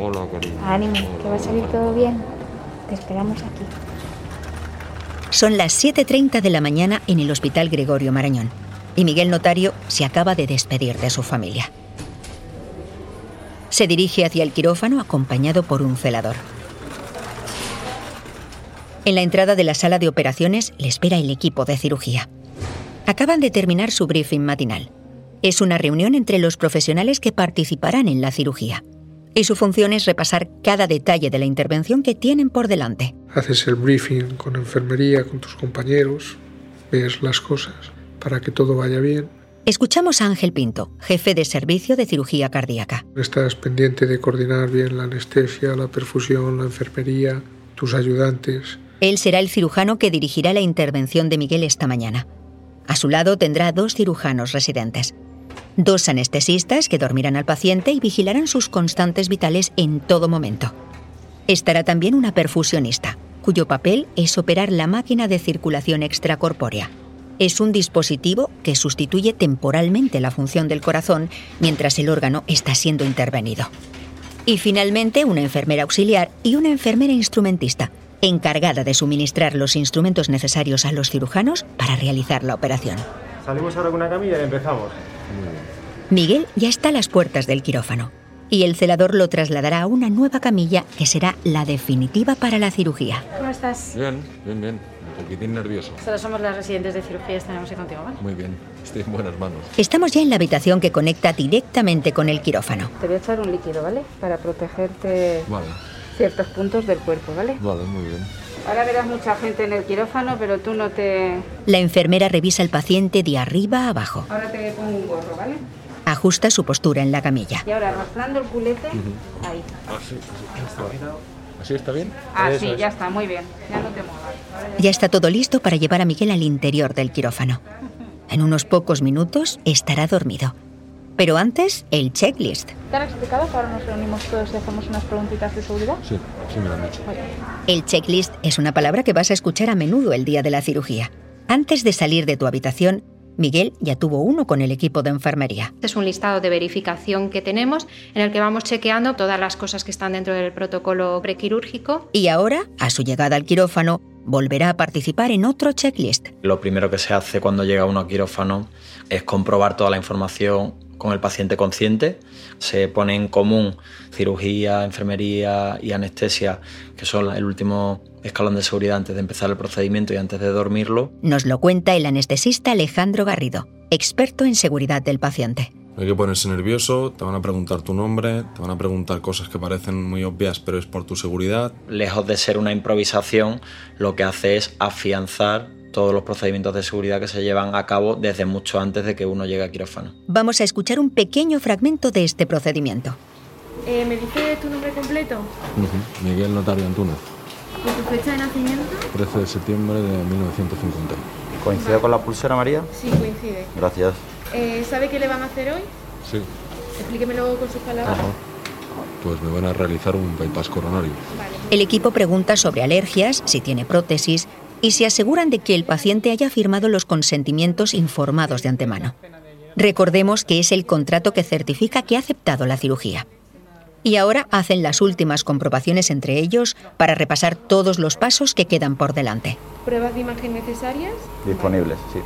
Hola, cariño. Ánimo, que va a salir todo bien. Te esperamos aquí. Son las 7.30 de la mañana en el Hospital Gregorio Marañón y Miguel Notario se acaba de despedir de su familia. Se dirige hacia el quirófano acompañado por un celador. En la entrada de la sala de operaciones le espera el equipo de cirugía. Acaban de terminar su briefing matinal. Es una reunión entre los profesionales que participarán en la cirugía. Y su función es repasar cada detalle de la intervención que tienen por delante. Haces el briefing con enfermería, con tus compañeros, ves las cosas para que todo vaya bien. Escuchamos a Ángel Pinto, jefe de servicio de cirugía cardíaca. Estás pendiente de coordinar bien la anestesia, la perfusión, la enfermería, tus ayudantes. Él será el cirujano que dirigirá la intervención de Miguel esta mañana. A su lado tendrá dos cirujanos residentes, dos anestesistas que dormirán al paciente y vigilarán sus constantes vitales en todo momento. Estará también una perfusionista, cuyo papel es operar la máquina de circulación extracorpórea. Es un dispositivo que sustituye temporalmente la función del corazón mientras el órgano está siendo intervenido. Y finalmente una enfermera auxiliar y una enfermera instrumentista, encargada de suministrar los instrumentos necesarios a los cirujanos para realizar la operación. Salimos ahora con una camilla y empezamos. Miguel ya está a las puertas del quirófano y el celador lo trasladará a una nueva camilla que será la definitiva para la cirugía. ¿Cómo estás? Bien, bien, bien. Un poquitín nervioso. Solo somos las residentes de cirugía estaremos aquí contigo, ¿vale? Muy bien. Estoy en buenas manos. Estamos ya en la habitación que conecta directamente con el quirófano. Te voy a echar un líquido, ¿vale? Para protegerte Vale, ciertos puntos del cuerpo, ¿vale? vale, muy bien. Ahora verás mucha gente en el quirófano, pero tú no te... La enfermera revisa al paciente de arriba a abajo. Ahora te pongo un gorro, ¿vale? Ajusta su postura en la camilla. Y ahora arrastrando el culete, ahí. Así, ¿Así está bien? Ah, Eso ya está, muy bien. Ya no te muevas. Ya está todo listo para llevar a Miguel al interior del quirófano. En unos pocos minutos estará dormido. Pero antes, el checklist. ¿Te han explicado que ahora nos reunimos todos y hacemos unas preguntitas de seguridad? Sí, sí me lo han dicho. El checklist es una palabra que vas a escuchar a menudo el día de la cirugía. Antes de salir de tu habitación, Miguel ya tuvo uno con el equipo de enfermería. Es un listado de verificación que tenemos en el que vamos chequeando todas las cosas que están dentro del protocolo prequirúrgico. Y ahora, a su llegada al quirófano, volverá a participar en otro checklist. Lo primero que se hace cuando llega uno a quirófano es comprobar toda la información con el paciente consciente. Se pone en común cirugía, enfermería y anestesia, que son el último escalón de seguridad antes de empezar el procedimiento y antes de dormirlo. Nos lo cuenta el anestesista Alejandro Garrido, experto en seguridad del paciente. No hay que ponerse nervioso, te van a preguntar tu nombre, te van a preguntar cosas que parecen muy obvias, pero es por tu seguridad. Lejos de ser una improvisación, lo que hace es afianzar todos los procedimientos de seguridad que se llevan a cabo desde mucho antes de que uno llegue a quirófano. Vamos a escuchar un pequeño fragmento de este procedimiento. Eh, ¿Me dice tu nombre completo? Miguel Notario Antúnez, ¿Y tu fecha de nacimiento? 13 de septiembre de 1950. ¿Coincide con la pulsera, María? Sí, coincide. Gracias. Eh, ¿Sabe qué le van a hacer hoy? Sí, Explíquemelo con sus palabras. ajá. Pues me van a realizar un bypass coronario. Vale. El equipo pregunta sobre alergias, si tiene prótesis y se aseguran de que el paciente haya firmado los consentimientos informados de antemano. Recordemos que es el contrato que certifica que ha aceptado la cirugía. Y ahora hacen las últimas comprobaciones entre ellos para repasar todos los pasos que quedan por delante. ¿Pruebas de imagen necesarias? Disponibles, sí.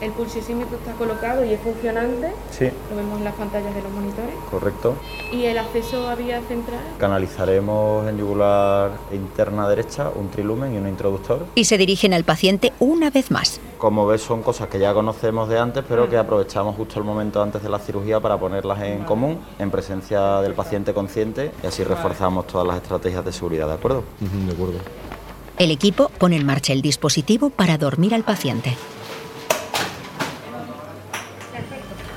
El pulsisímetro está colocado y es funcionante. Sí, Lo vemos en las pantallas de los monitores. correcto. ¿Y el acceso a vía central? Canalizaremos en yugular interna derecha un trilumen y un introductor. Y se dirigen al paciente una vez más. Como ves, son cosas que ya conocemos de antes, pero que aprovechamos justo el momento antes de la cirugía para ponerlas en común, en presencia del paciente consciente, y así reforzamos todas las estrategias de seguridad, ¿de acuerdo? De acuerdo. El equipo pone en marcha el dispositivo para dormir al paciente.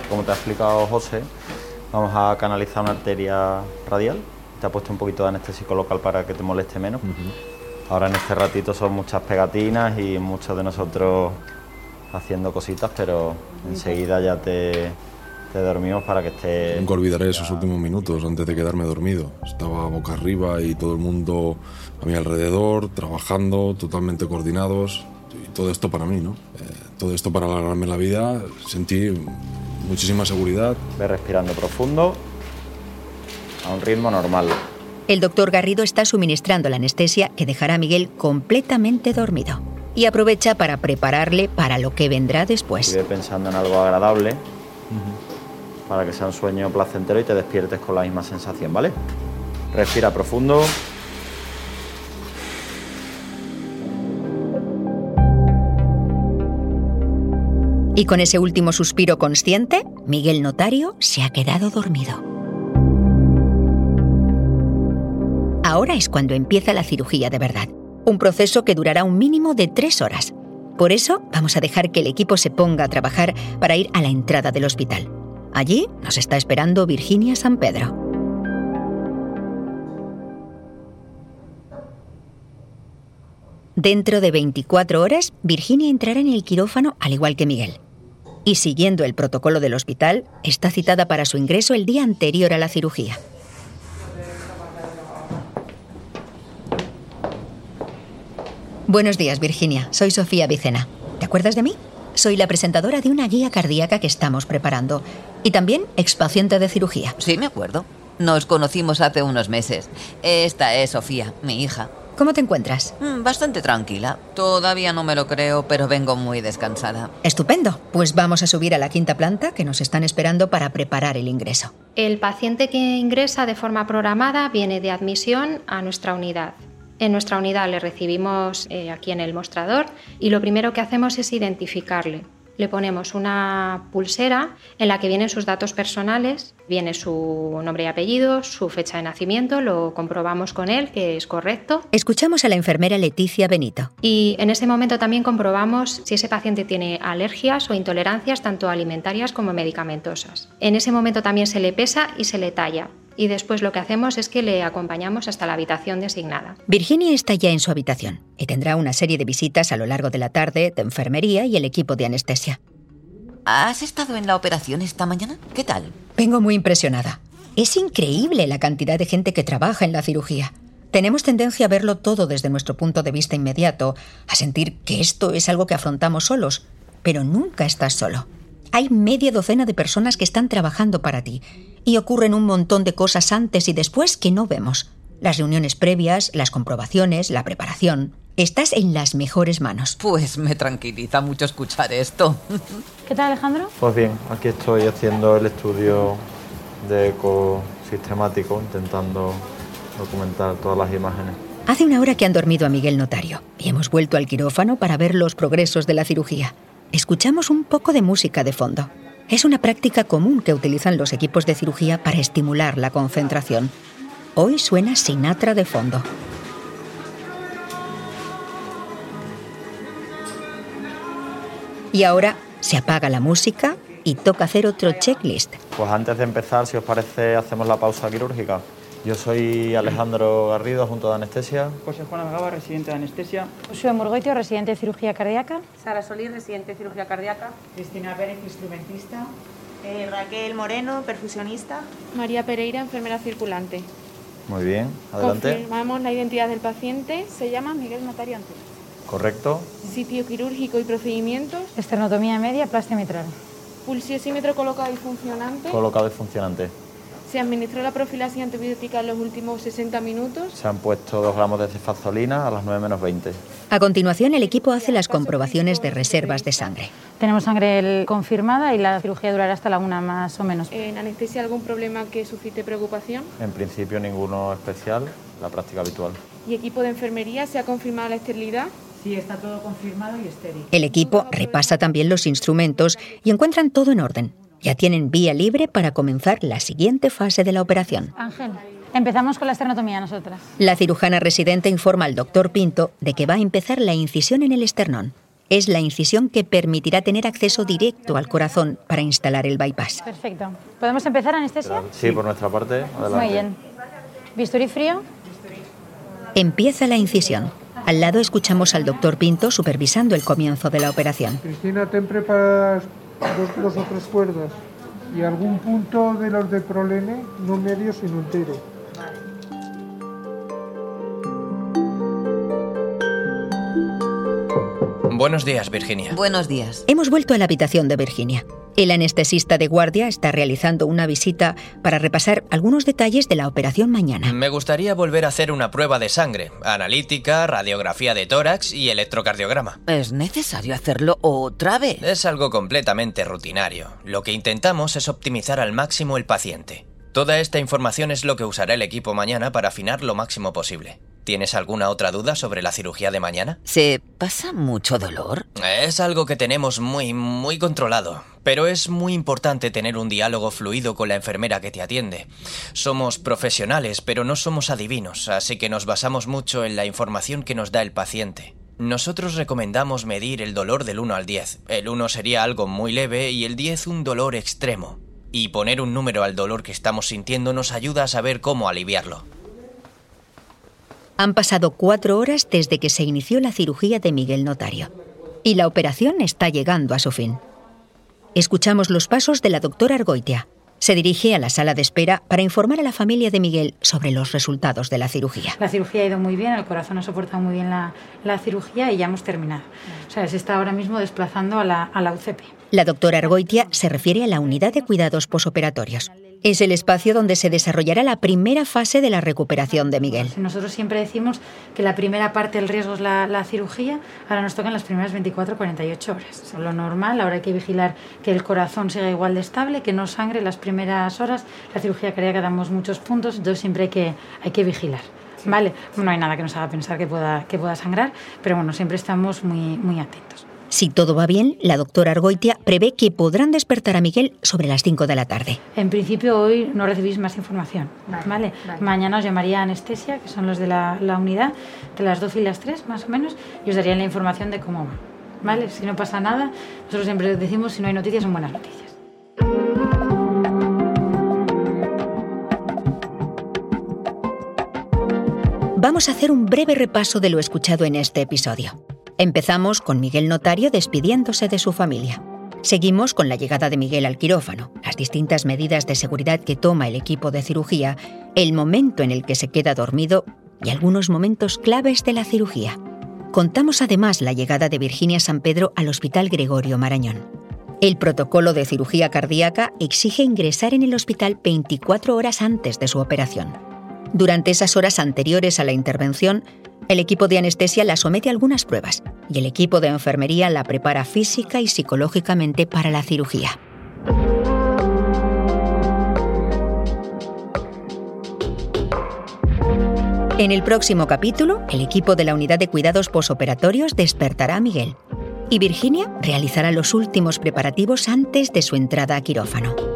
Como te ha explicado José, vamos a canalizar una arteria radial. Te ha puesto un poquito de anestésico local para que te moleste menos. Ahora en este ratito son muchas pegatinas y muchos de nosotros haciendo cositas, pero enseguida ya te, te dormimos para que estés... Nunca olvidaré esos últimos minutos antes de quedarme dormido. Estaba boca arriba y todo el mundo a mi alrededor, trabajando, totalmente coordinados. Y todo esto para mí, ¿no? Eh, todo esto para alargarme la vida. Sentí muchísima seguridad. Ve respirando profundo. a un ritmo normal. El doctor Garrido está suministrando la anestesia que dejará a Miguel completamente dormido y aprovecha para prepararle para lo que vendrá después. Sigue pensando en algo agradable para que sea un sueño placentero y te despiertes con la misma sensación, ¿vale? Respira profundo. Y con ese último suspiro consciente, Miguel Notario se ha quedado dormido. Ahora es cuando empieza la cirugía de verdad, un proceso que durará un mínimo de tres horas. Por eso vamos a dejar que el equipo se ponga a trabajar para ir a la entrada del hospital. Allí nos está esperando Virginia San Pedro. Dentro de 24 horas, Virginia entrará en el quirófano al igual que Miguel. Y siguiendo el protocolo del hospital, está citada para su ingreso el día anterior a la cirugía. Buenos días, Virginia. Soy Sofía Vicena. ¿Te acuerdas de mí? Soy la presentadora de una guía cardíaca que estamos preparando. Y también expaciente de cirugía. Sí, me acuerdo. Nos conocimos hace unos meses. Esta es Sofía, mi hija. ¿Cómo te encuentras? Mm, Bastante tranquila. Todavía no me lo creo, pero vengo muy descansada. Estupendo. Pues vamos a subir a la quinta planta que nos están esperando para preparar el ingreso. El paciente que ingresa de forma programada viene de admisión a nuestra unidad. En nuestra unidad le recibimos eh, aquí en el mostrador y lo primero que hacemos es identificarle. Le ponemos una pulsera en la que vienen sus datos personales, viene su nombre y apellido, su fecha de nacimiento, lo comprobamos con él que es correcto Escuchamos a la enfermera Leticia Benito. y en ese momento también comprobamos si ese paciente tiene alergias o intolerancias tanto alimentarias como medicamentosas. En ese momento también se le pesa y se le talla. Y después lo que hacemos es que le acompañamos hasta la habitación designada. Virginia está ya en su habitación y tendrá una serie de visitas a lo largo de la tarde de enfermería y el equipo de anestesia. ¿Has estado en la operación esta mañana? ¿Qué tal? Vengo muy impresionada. Es increíble la cantidad de gente que trabaja en la cirugía. Tenemos tendencia a verlo todo desde nuestro punto de vista inmediato, a sentir que esto es algo que afrontamos solos, pero nunca estás solo. Hay media docena de personas que están trabajando para ti y ocurren un montón de cosas antes y después que no vemos. Las reuniones previas, las comprobaciones, la preparación. Estás en las mejores manos. Pues me tranquiliza mucho escuchar esto. ¿Qué tal, Alejandro? Pues bien, aquí estoy haciendo el estudio de eco sistemático, intentando documentar todas las imágenes. Hace una hora que han dormido a Miguel Notario y hemos vuelto al quirófano para ver los progresos de la cirugía. Escuchamos un poco de música de fondo. Es una práctica común que utilizan los equipos de cirugía para estimular la concentración. Hoy suena Sinatra de fondo. Y ahora se apaga la música y toca hacer otro checklist. Pues antes de empezar, si os parece, hacemos la pausa quirúrgica. Yo soy Alejandro Garrido, junto de anestesia. José Juan Algaba, residente de anestesia. Josué Murgoitio, residente de cirugía cardíaca. Sara Solís, residente de cirugía cardíaca. Cristina Pérez, instrumentista. Eh, Raquel Moreno, perfusionista. María Pereira, enfermera circulante. Muy bien, adelante. Confirmamos la identidad del paciente. Se llama Miguel Antunes. Correcto. Sitio quirúrgico y procedimientos. Esternotomía media, plastia mitral. Pulsiosímetro colocado y funcionante. Colocado y funcionante. Se administró la profilaxis antibiótica en los últimos 60 minutos. Se han puesto 2 gramos de cefazolina a las 9 menos 20. A continuación, el equipo hace las comprobaciones de reservas de sangre. Tenemos sangre confirmada y la cirugía durará hasta la una más o menos. ¿En anestesia algún problema que suscite preocupación? En principio ninguno especial, la práctica habitual. ¿Y equipo de enfermería se ha confirmado la esterilidad? Sí, está todo confirmado y estéril. El equipo repasa también los instrumentos y encuentran todo en orden. Ya tienen vía libre para comenzar la siguiente fase de la operación. Ángel, empezamos con la esternotomía nosotras. La cirujana residente informa al doctor Pinto de que va a empezar la incisión en el esternón. Es la incisión que permitirá tener acceso directo al corazón para instalar el bypass. Perfecto. ¿Podemos empezar anestesia? Sí, por nuestra parte, adelante. Muy bien. ¿Bisturí frío? Empieza la incisión. Al lado escuchamos al doctor Pinto supervisando el comienzo de la operación. Cristina, ten preparadas dos, dos o tres cuerdas y algún punto de los de prolene, no medio sino entero. Buenos días, Virginia. Buenos días. Hemos vuelto a la habitación de Virginia El anestesista de guardia está realizando una visita para repasar algunos detalles de la operación mañana. Me gustaría volver a hacer una prueba de sangre, analítica, radiografía de tórax y electrocardiograma. ¿Es necesario hacerlo otra vez? Es algo completamente rutinario. Lo que intentamos es optimizar al máximo el paciente. Toda esta información es lo que usará el equipo mañana para afinar lo máximo posible. ¿Tienes alguna otra duda sobre la cirugía de mañana? ¿Se pasa mucho dolor? Es algo que tenemos muy, muy controlado, pero es muy importante tener un diálogo fluido con la enfermera que te atiende. Somos profesionales, pero no somos adivinos, así que nos basamos mucho en la información que nos da el paciente. Nosotros recomendamos medir el dolor del 1 al 10. El 1 sería algo muy leve y el 10 un dolor extremo. Y poner un número al dolor que estamos sintiendo nos ayuda a saber cómo aliviarlo. Han pasado cuatro horas desde que se inició la cirugía de Miguel Notario y la operación está llegando a su fin. Escuchamos los pasos de la doctora Argoitia. Se dirige a la sala de espera para informar a la familia de Miguel sobre los resultados de la cirugía. La cirugía ha ido muy bien, el corazón ha soportado muy bien la, la cirugía y ya hemos terminado. O sea, se está ahora mismo desplazando a la, a la UCP. La doctora Argoitia se refiere a la unidad de cuidados posoperatorios. Es el espacio donde se desarrollará la primera fase de la recuperación de Miguel. Nosotros siempre decimos que la primera parte del riesgo es la, cirugía, ahora nos tocan las primeras 24-48 horas. Es lo normal, ahora hay que vigilar que el corazón siga igual de estable, que no sangre las primeras horas. La cirugía que damos muchos puntos, entonces siempre hay que, hay que vigilar. ¿Vale? No hay nada que nos haga pensar que pueda, que pueda sangrar, pero bueno, siempre estamos muy, muy atentos. Si todo va bien, la doctora Argoitia prevé que podrán despertar a Miguel sobre las 5 de la tarde. En principio hoy no recibís más información. Vale, Mañana os llamaría anestesia, que son los de la, la, unidad, de las 12 y las 3 más o menos, y os darían la información de cómo va. ¿Vale? Si no pasa nada, nosotros siempre decimos si no hay noticias son buenas noticias. Vamos a hacer un breve repaso de lo escuchado en este episodio. Empezamos con Miguel Notario despidiéndose de su familia. Seguimos con la llegada de Miguel al quirófano, las distintas medidas de seguridad que toma el equipo de cirugía, el momento en el que se queda dormido y algunos momentos claves de la cirugía. Contamos además la llegada de Virginia San Pedro al Hospital Gregorio Marañón. El protocolo de cirugía cardíaca exige ingresar en el hospital 24 horas antes de su operación. Durante esas horas anteriores a la intervención, el equipo de anestesia la somete a algunas pruebas y el equipo de enfermería la prepara física y psicológicamente para la cirugía. En el próximo capítulo, el equipo de la unidad de cuidados posoperatorios despertará a Miguel y Virginia realizará los últimos preparativos antes de su entrada a quirófano.